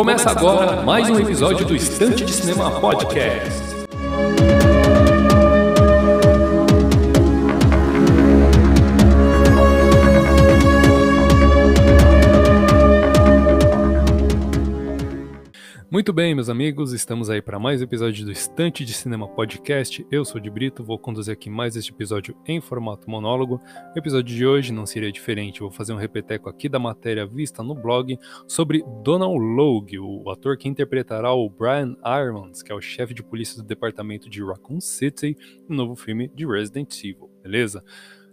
Começa agora mais um episódio do Estante de Cinema Podcast. Muito bem, meus amigos, estamos aí para mais um episódio do Estante de Cinema Podcast. Eu sou de Brito, vou conduzir aqui mais este episódio em formato monólogo. O episódio de hoje não seria diferente, vou fazer um repeteco aqui da matéria vista no blog sobre Donald Logue, o ator que interpretará o Brian Irons, que é o chefe de polícia do departamento de Raccoon City, no novo filme de Resident Evil, beleza?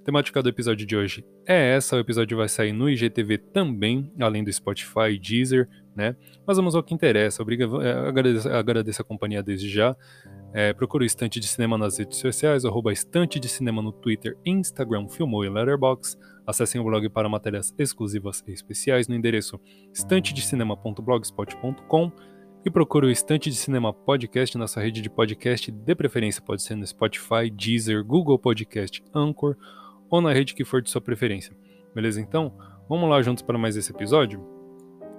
Temática do episódio de hoje é essa. O episódio vai sair no IGTV também, além do Spotify Deezer, né? Mas vamos ao que interessa. Obriga, é, agradeço, agradeço a companhia desde já. É, procure o Estante de Cinema nas redes sociais, arroba Estante de Cinema no Twitter, Instagram, Filmou e Letterboxd. Acessem o blog para matérias exclusivas e especiais no endereço estantedecinema.blogspot.com e procure o Estante de Cinema Podcast na sua rede de podcast, de preferência pode ser no Spotify, Deezer, Google Podcast, Anchor ou na rede que for de sua preferência. Beleza? Então, vamos lá juntos para mais esse episódio?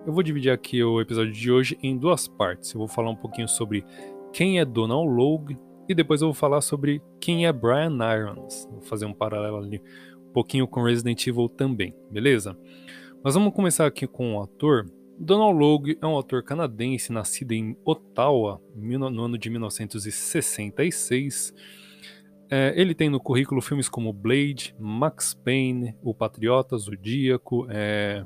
Eu vou dividir aqui o episódio de hoje em duas partes. Eu vou falar um pouquinho sobre quem é Donald Logue e depois eu vou falar sobre quem é Brian Irons. Vou fazer um paralelo ali um pouquinho com Resident Evil também, beleza? Mas vamos começar aqui com o ator. Donald Logue é um ator canadense nascido em Ottawa no ano de 1966. É, ele tem no currículo filmes como Blade, Max Payne, O Patriota, Zodíaco, é,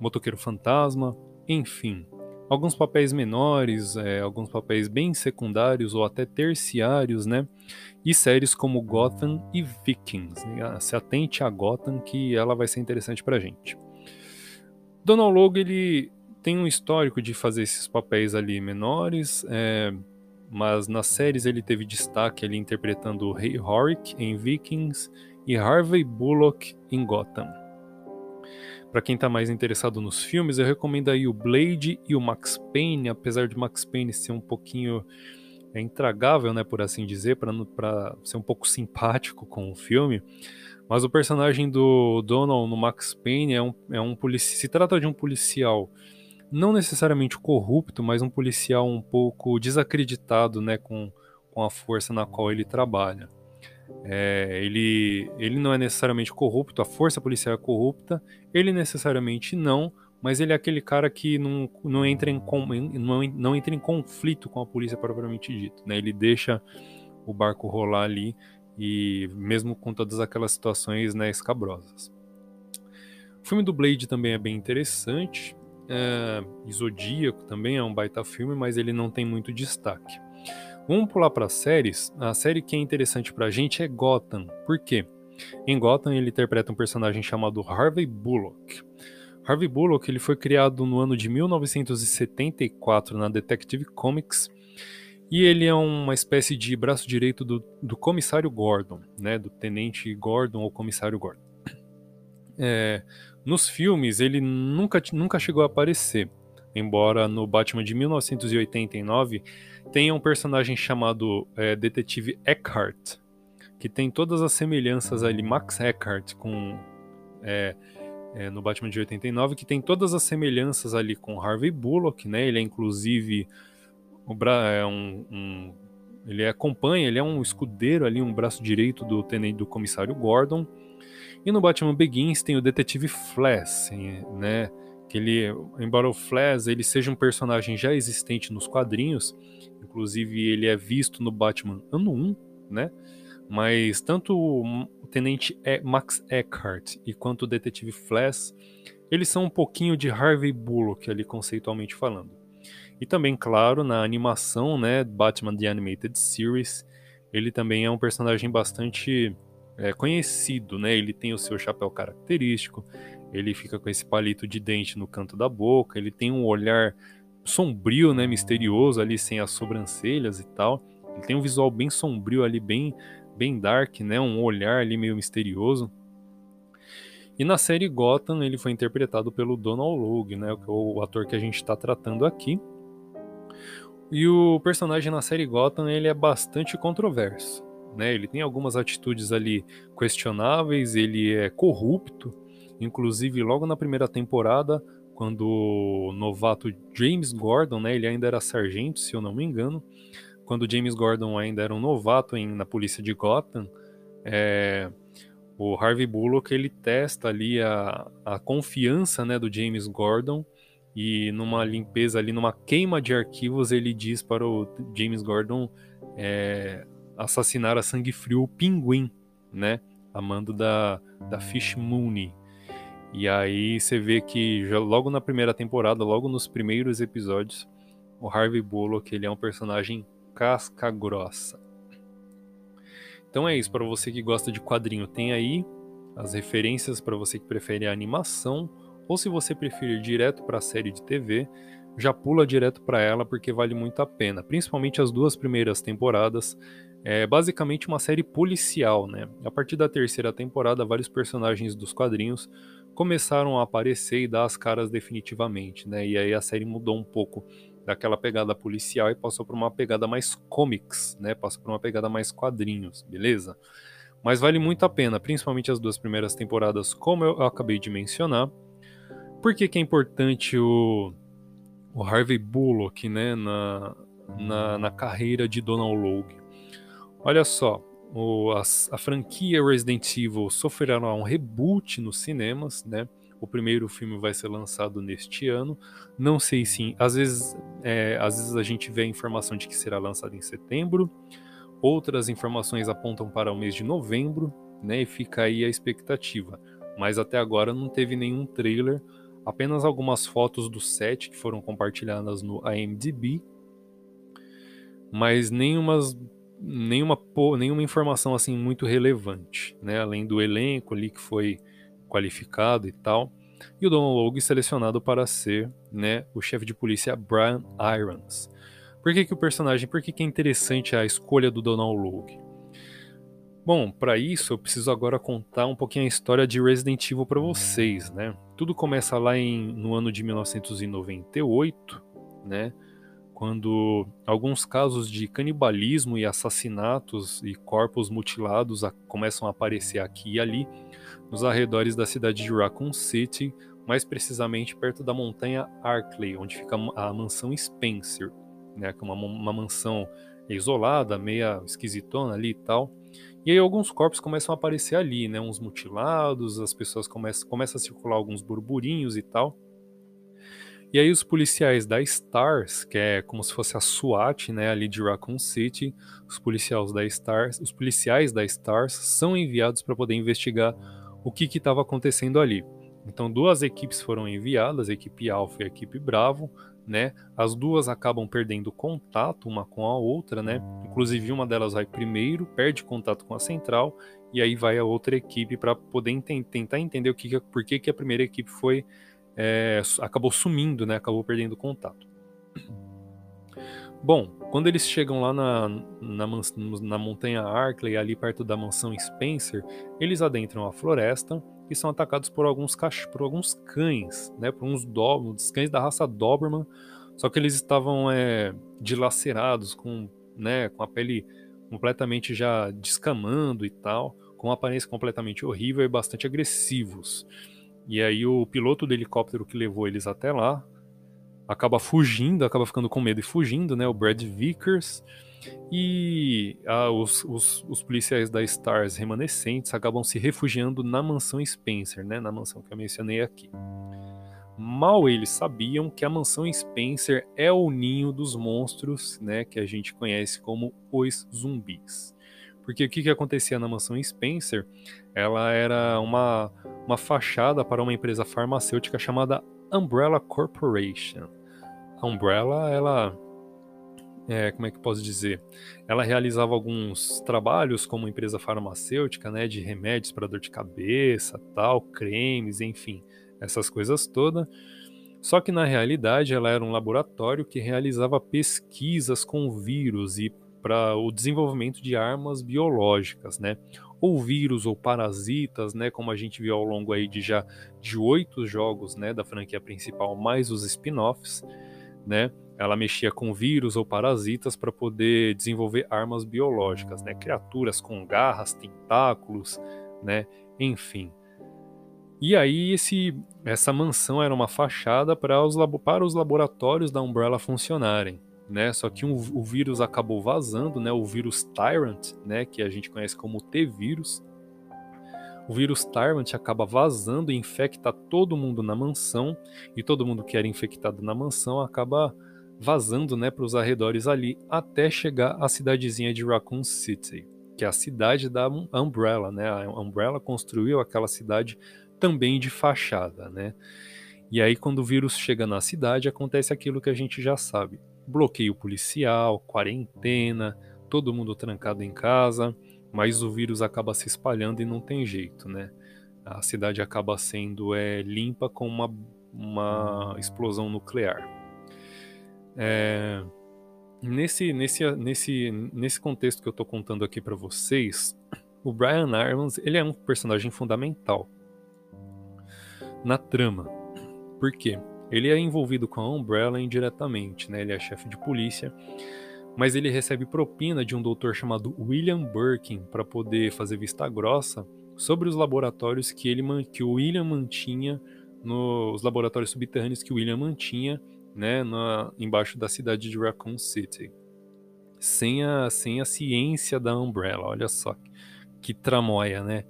Motoqueiro Fantasma, enfim. Alguns papéis menores, é, alguns papéis bem secundários ou até terciários, né? E séries como Gotham e Vikings. Né? Se atente a Gotham que ela vai ser interessante pra gente. Donald Logue, ele tem um histórico de fazer esses papéis ali menores, é, mas nas séries ele teve destaque ali interpretando o Rei Horik em Vikings e Harvey Bullock em Gotham. Para quem está mais interessado nos filmes, eu recomendo aí o Blade e o Max Payne, apesar de Max Payne ser um pouquinho é, intragável, né, por assim dizer, para ser um pouco simpático com o filme. Mas o personagem do Donald no Max Payne é um, é um. Se trata de um policial não necessariamente corrupto, mas um policial um pouco desacreditado né, com, com a força na qual ele trabalha. É, ele, ele não é necessariamente corrupto, a força policial é corrupta, ele necessariamente não, mas ele é aquele cara que não, não, entra, em, não, não entra em conflito com a polícia propriamente dito. Né? Ele deixa o barco rolar ali, e mesmo com todas aquelas situações né, escabrosas. O filme do Blade também é bem interessante. É, Zodíaco também é um baita filme, mas ele não tem muito destaque. Vamos pular para séries. A série que é interessante para a gente é Gotham. Por quê? Em Gotham ele interpreta um personagem chamado Harvey Bullock. Harvey Bullock ele foi criado no ano de 1974 na Detective Comics e ele é uma espécie de braço direito do, do comissário Gordon, né, do tenente Gordon ou comissário Gordon. É, nos filmes ele nunca, nunca chegou a aparecer, embora no Batman de 1989 tem um personagem chamado é, Detetive Eckhart, que tem todas as semelhanças ali, Max Eckhart com é, é, no Batman de 89, que tem todas as semelhanças ali com Harvey Bullock, né? Ele é inclusive é um, um, ele acompanha, ele é um escudeiro ali, um braço direito do tenente do comissário Gordon. E no Batman Begins tem o detetive Flash, né? Que ele, embora o Flash ele seja um personagem já existente nos quadrinhos, Inclusive, ele é visto no Batman ano 1, né? Mas tanto o Tenente Max Eckhart e quanto o Detetive Flash, eles são um pouquinho de Harvey Bullock ali conceitualmente falando. E também, claro, na animação, né, Batman The Animated Series, ele também é um personagem bastante é, conhecido, né? Ele tem o seu chapéu característico, ele fica com esse palito de dente no canto da boca, ele tem um olhar sombrio, né, misterioso ali sem as sobrancelhas e tal. Ele tem um visual bem sombrio ali, bem bem dark, né, um olhar ali meio misterioso. E na série Gotham ele foi interpretado pelo Donald Logue, né, o ator que a gente está tratando aqui. E o personagem na série Gotham ele é bastante controverso, né? Ele tem algumas atitudes ali questionáveis, ele é corrupto, inclusive logo na primeira temporada quando o novato James Gordon, né, ele ainda era sargento, se eu não me engano, quando James Gordon ainda era um novato em, na polícia de Gotham, é, o Harvey Bullock ele testa ali a, a confiança né, do James Gordon. E numa limpeza ali, numa queima de arquivos, ele diz para o James Gordon é, assassinar a sangue frio o Pinguim, né? Amando da, da Fish Mooney. E aí você vê que já logo na primeira temporada, logo nos primeiros episódios, o Harvey Bullock ele é um personagem casca grossa. Então é isso, para você que gosta de quadrinho, tem aí as referências para você que prefere a animação, ou se você preferir direto para a série de TV, já pula direto para ela porque vale muito a pena, principalmente as duas primeiras temporadas. É basicamente uma série policial, né? A partir da terceira temporada, vários personagens dos quadrinhos começaram a aparecer e dar as caras definitivamente, né? E aí a série mudou um pouco daquela pegada policial e passou por uma pegada mais comics, né? Passou por uma pegada mais quadrinhos, beleza? Mas vale muito a pena, principalmente as duas primeiras temporadas, como eu acabei de mencionar. Por que, que é importante o, o Harvey Bullock né, na, na, na carreira de Donald Logue? Olha só, o, a, a, franquia Resident Evil sofrerá um reboot nos cinemas, né? O primeiro filme vai ser lançado neste ano. Não sei se, às vezes, é, às vezes a gente vê a informação de que será lançado em setembro. Outras informações apontam para o mês de novembro, né? E fica aí a expectativa. Mas até agora não teve nenhum trailer, apenas algumas fotos do set que foram compartilhadas no IMDb, mas nenhumas nenhuma, nenhuma informação assim muito relevante, né? Além do elenco ali que foi qualificado e tal. E o Donald Logue selecionado para ser, né, o chefe de polícia Brian Irons. Por que, que o personagem, por que, que é interessante a escolha do Donald Logue? Bom, para isso eu preciso agora contar um pouquinho a história de Resident Evil para vocês, né? Tudo começa lá em, no ano de 1998, né? Quando alguns casos de canibalismo e assassinatos e corpos mutilados a, começam a aparecer aqui e ali, nos arredores da cidade de Raccoon City, mais precisamente perto da montanha Arkley, onde fica a mansão Spencer, né, que é uma, uma mansão isolada, meia esquisitona ali e tal. E aí alguns corpos começam a aparecer ali, né, uns mutilados, as pessoas começam, começam a circular alguns burburinhos e tal. E aí os policiais da STARS, que é como se fosse a SWAT, né, ali de Raccoon City, os policiais da STARS, os policiais da STARS são enviados para poder investigar o que estava acontecendo ali. Então duas equipes foram enviadas, a equipe Alpha e a equipe Bravo, né? As duas acabam perdendo contato uma com a outra, né? Inclusive uma delas vai primeiro, perde contato com a central e aí vai a outra equipe para poder tentar entender o que, por que, que a primeira equipe foi é, acabou sumindo, né? Acabou perdendo contato. Bom, quando eles chegam lá na, na, na, montanha Arkley, ali perto da mansão Spencer, eles adentram a floresta e são atacados por alguns por alguns cães, né? Por uns, do, uns cães da raça Doberman. Só que eles estavam é, dilacerados, com, né, com a pele completamente já descamando e tal, com aparência completamente horrível e bastante agressivos. E aí o piloto do helicóptero que levou eles até lá acaba fugindo, acaba ficando com medo e fugindo, né? O Brad Vickers. E ah, os, os, os, policiais da Stars remanescentes acabam se refugiando na mansão Spencer, né? Na mansão que eu mencionei aqui. Mal eles sabiam que a mansão Spencer é o ninho dos monstros, né? Que a gente conhece como os zumbis. Porque o que, que acontecia na mansão Spencer? Ela era uma, uma fachada para uma empresa farmacêutica chamada Umbrella Corporation. A Umbrella, ela é, como é que posso dizer? Ela realizava alguns trabalhos como empresa farmacêutica, né, de remédios para dor de cabeça, tal, cremes, enfim, essas coisas todas. Só que na realidade ela era um laboratório que realizava pesquisas com vírus e para o desenvolvimento de armas biológicas, né? Ou vírus ou parasitas, né? Como a gente viu ao longo aí de já de oito jogos, né? Da franquia principal, mais os spin-offs, né? Ela mexia com vírus ou parasitas para poder desenvolver armas biológicas, né? Criaturas com garras, tentáculos, né? Enfim. E aí esse, essa mansão era uma fachada para os, para os laboratórios da Umbrella funcionarem. Né? Só que um, o vírus acabou vazando, né? O vírus Tyrant, né? Que a gente conhece como T-vírus. O vírus Tyrant acaba vazando e infecta todo mundo na mansão e todo mundo que era infectado na mansão acaba vazando, né, para os arredores ali até chegar à cidadezinha de Raccoon City, que é a cidade da Umbrella, né? A Umbrella construiu aquela cidade também de fachada, né? E aí quando o vírus chega na cidade acontece aquilo que a gente já sabe bloqueio policial, quarentena, todo mundo trancado em casa, mas o vírus acaba se espalhando e não tem jeito, né? A cidade acaba sendo é, limpa com uma, uma explosão nuclear. É, nesse, nesse, nesse, nesse contexto que eu estou contando aqui para vocês, o Brian Irons ele é um personagem fundamental na trama. Por quê? Ele é envolvido com a Umbrella indiretamente, né? Ele é chefe de polícia, mas ele recebe propina de um doutor chamado William Birkin para poder fazer vista grossa sobre os laboratórios que ele que o William mantinha nos laboratórios subterrâneos que o William mantinha, né, na, embaixo da cidade de Raccoon City. Sem a, sem a ciência da Umbrella, olha só que tramóia, né?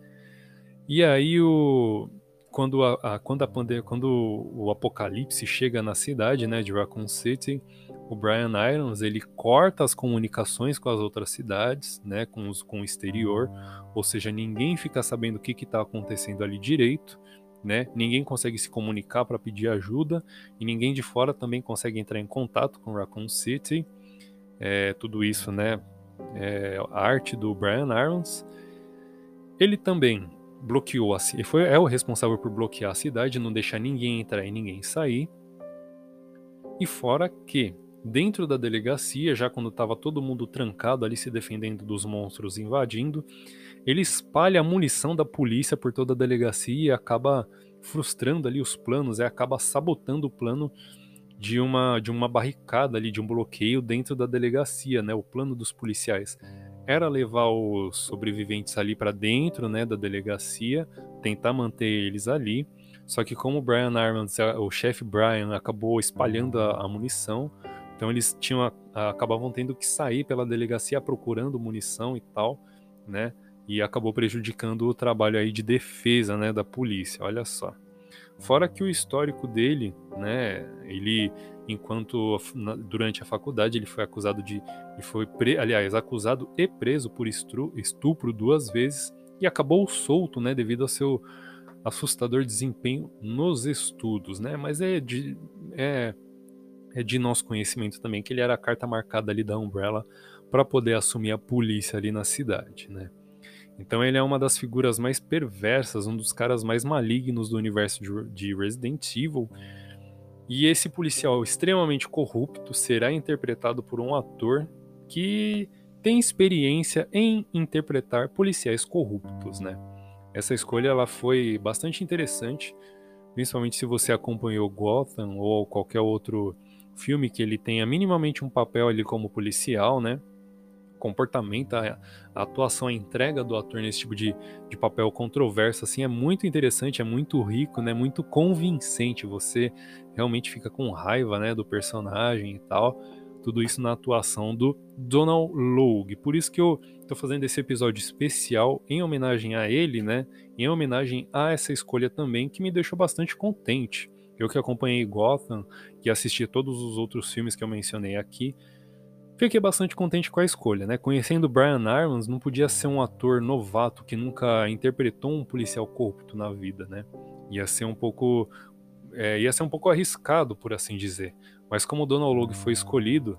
E aí o quando, a, a, quando, a pandemia, quando o apocalipse chega na cidade né, de Raccoon City, o Brian Irons ele corta as comunicações com as outras cidades, né, com, os, com o exterior, ou seja, ninguém fica sabendo o que está acontecendo ali direito, né, ninguém consegue se comunicar para pedir ajuda e ninguém de fora também consegue entrar em contato com Raccoon City. É, tudo isso, né, é a arte do Brian Irons. Ele também bloqueou a foi é o responsável por bloquear a cidade, não deixar ninguém entrar e ninguém sair. E fora que dentro da delegacia, já quando estava todo mundo trancado ali se defendendo dos monstros invadindo, ele espalha a munição da polícia por toda a delegacia e acaba frustrando ali os planos, é acaba sabotando o plano de uma de uma barricada ali, de um bloqueio dentro da delegacia, né? O plano dos policiais era levar os sobreviventes ali para dentro, né, da delegacia, tentar manter eles ali. Só que como o Brian Armand, o chefe Brian, acabou espalhando a, a munição, então eles tinham a, acabavam tendo que sair pela delegacia procurando munição e tal, né? E acabou prejudicando o trabalho aí de defesa, né, da polícia. Olha só. Fora que o histórico dele, né, ele enquanto durante a faculdade ele foi acusado de e foi pre, aliás acusado e preso por estupro, estupro duas vezes e acabou solto, né, devido ao seu assustador desempenho nos estudos, né? Mas é de é, é de nosso conhecimento também que ele era a carta marcada ali da Umbrella para poder assumir a polícia ali na cidade, né? Então ele é uma das figuras mais perversas, um dos caras mais malignos do universo de, de Resident Evil. E esse policial extremamente corrupto será interpretado por um ator que tem experiência em interpretar policiais corruptos, né? Essa escolha ela foi bastante interessante, principalmente se você acompanhou Gotham ou qualquer outro filme que ele tenha minimamente um papel ali como policial, né? Comportamento, a, a, atuação, a entrega do ator nesse tipo de, de papel controverso, assim, é muito interessante, é muito rico, né? Muito convincente. Você realmente fica com raiva, né, do personagem e tal. Tudo isso na atuação do Donald Logue. Por isso que eu tô fazendo esse episódio especial em homenagem a ele, né? Em homenagem a essa escolha também, que me deixou bastante contente. Eu que acompanhei Gotham, que assisti todos os outros filmes que eu mencionei aqui, Fiquei bastante contente com a escolha, né? Conhecendo Brian Arons, não podia ser um ator novato que nunca interpretou um policial corrupto na vida, né? Ia ser um pouco é, ia ser um pouco arriscado, por assim dizer. Mas como o Donald Logue foi escolhido,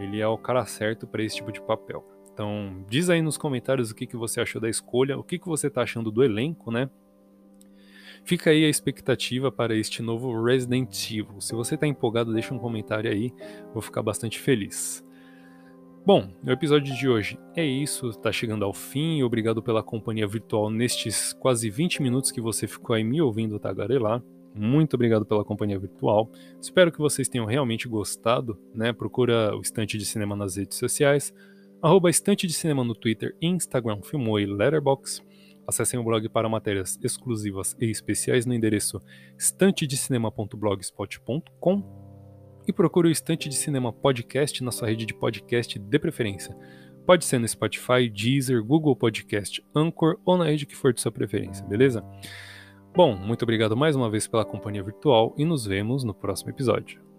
ele é o cara certo para esse tipo de papel. Então, diz aí nos comentários o que, que você achou da escolha, o que, que você está achando do elenco, né? Fica aí a expectativa para este novo Resident Evil. Se você está empolgado, deixa um comentário aí, vou ficar bastante feliz. Bom, o episódio de hoje é isso, está chegando ao fim. Obrigado pela companhia virtual nestes quase 20 minutos que você ficou aí me ouvindo tagarelar. Muito obrigado pela companhia virtual. Espero que vocês tenham realmente gostado, né? Procura o Estante de Cinema nas redes sociais, arroba Estante de Cinema no Twitter, Instagram, Filmou e Letterboxd. Acessem o blog para matérias exclusivas e especiais no endereço estantedecinema.blogspot.com e procure o Estante de Cinema Podcast na sua rede de podcast de preferência. Pode ser no Spotify, Deezer, Google Podcast, Anchor ou na rede que for de sua preferência, beleza? Bom, muito obrigado mais uma vez pela companhia virtual e nos vemos no próximo episódio.